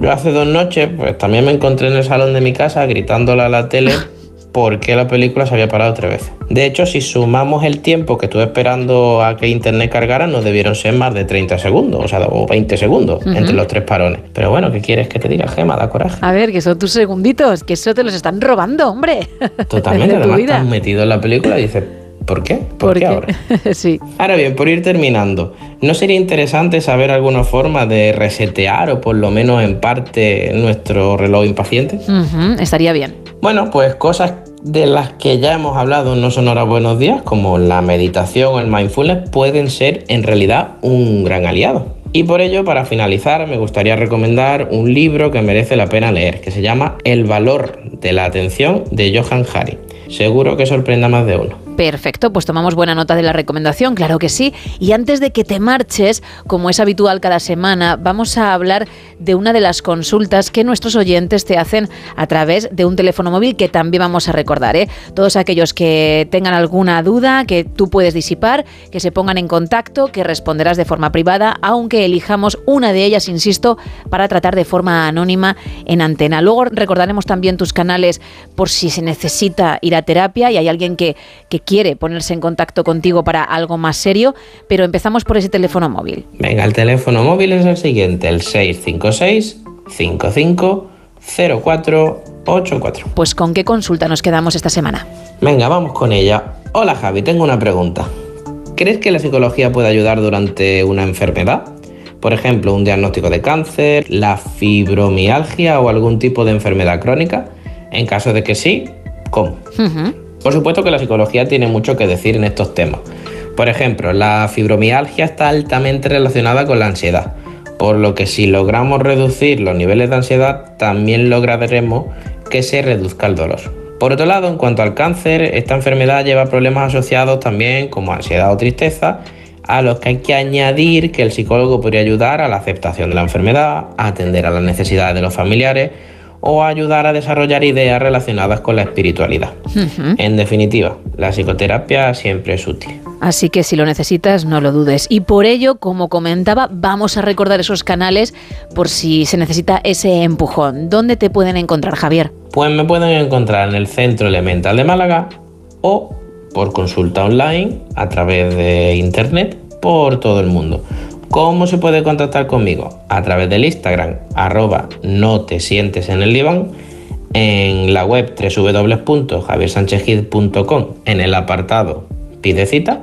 yo hace dos noches pues también me encontré en el salón de mi casa gritándole a la tele porque la película se había parado tres veces. De hecho, si sumamos el tiempo que estuve esperando a que internet cargara, no debieron ser más de 30 segundos, o sea, o 20 segundos entre los tres parones. Pero bueno, ¿qué quieres que te diga, Gema? Da coraje. A ver, que son tus segunditos, que eso te los están robando, hombre. Totalmente, <laughs> además estás metido en la película y dices, ¿por qué? ¿Por, qué ahora? <laughs> sí. Ahora bien, por ir terminando, ¿no sería interesante saber alguna forma de resetear o por lo menos en parte nuestro reloj impaciente? Estaría bien. Bueno, pues cosas de las que ya hemos hablado No Sonora Buenos Días, como la meditación o el mindfulness, pueden ser en realidad un gran aliado. Y por ello, para finalizar, me gustaría recomendar un libro que merece la pena leer, que se llama El valor de la atención de Johan Hari. Seguro que sorprenda más de uno. Perfecto, pues tomamos buena nota de la recomendación, claro que sí. Y antes de que te marches, como es habitual cada semana, vamos a hablar de una de las consultas que nuestros oyentes te hacen a través de un teléfono móvil que también vamos a recordar. ¿eh? Todos aquellos que tengan alguna duda que tú puedes disipar, que se pongan en contacto, que responderás de forma privada, aunque elijamos una de ellas, insisto, para tratar de forma anónima en antena. Luego recordaremos también tus canales por si se necesita ir a terapia y hay alguien que, que quiere ponerse en contacto contigo para algo más serio, pero empezamos por ese teléfono móvil. Venga, el teléfono móvil es el siguiente, el 656 55 0484. Pues ¿con qué consulta nos quedamos esta semana? Venga, vamos con ella. Hola Javi, tengo una pregunta. ¿Crees que la psicología puede ayudar durante una enfermedad? Por ejemplo, un diagnóstico de cáncer, la fibromialgia o algún tipo de enfermedad crónica. En caso de que sí, ¿cómo? Ujú. Por supuesto que la psicología tiene mucho que decir en estos temas. Por ejemplo, la fibromialgia está altamente relacionada con la ansiedad, por lo que si logramos reducir los niveles de ansiedad, también lograremos que se reduzca el dolor. Por otro lado, en cuanto al cáncer, esta enfermedad lleva problemas asociados también como ansiedad o tristeza, a los que hay que añadir que el psicólogo podría ayudar a la aceptación de la enfermedad, a atender a las necesidades de los familiares o ayudar a desarrollar ideas relacionadas con la espiritualidad. En definitiva, la psicoterapia siempre es útil. Así que si lo necesitas, no lo dudes. Y por ello, como comentaba, vamos a recordar esos canales por si se necesita ese empujón. ¿Dónde te pueden encontrar, Javier? Pues me pueden encontrar en el Centro Elemental de Málaga o por consulta online a través de internet por todo el mundo. ¿Cómo se puede contactar conmigo? A través del Instagram, arroba no te sientes en el diván, en la web www.javiersanchezgid.com, en el apartado pide cita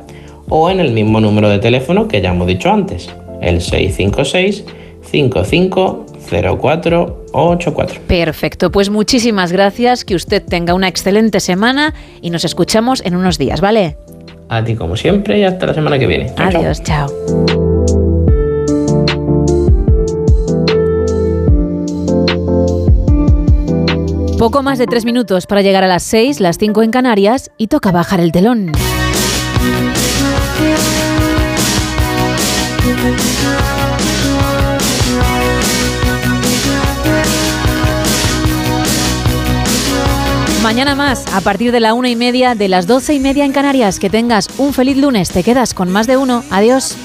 o en el mismo número de teléfono que ya hemos dicho antes, el 656 550484. Perfecto, pues muchísimas gracias, que usted tenga una excelente semana y nos escuchamos en unos días, ¿vale? A ti como siempre y hasta la semana que viene. Chao. Adiós, chao. Poco más de tres minutos para llegar a las seis, las cinco en Canarias y toca bajar el telón. Mañana más, a partir de la una y media, de las doce y media en Canarias. Que tengas un feliz lunes. Te quedas con más de uno. Adiós.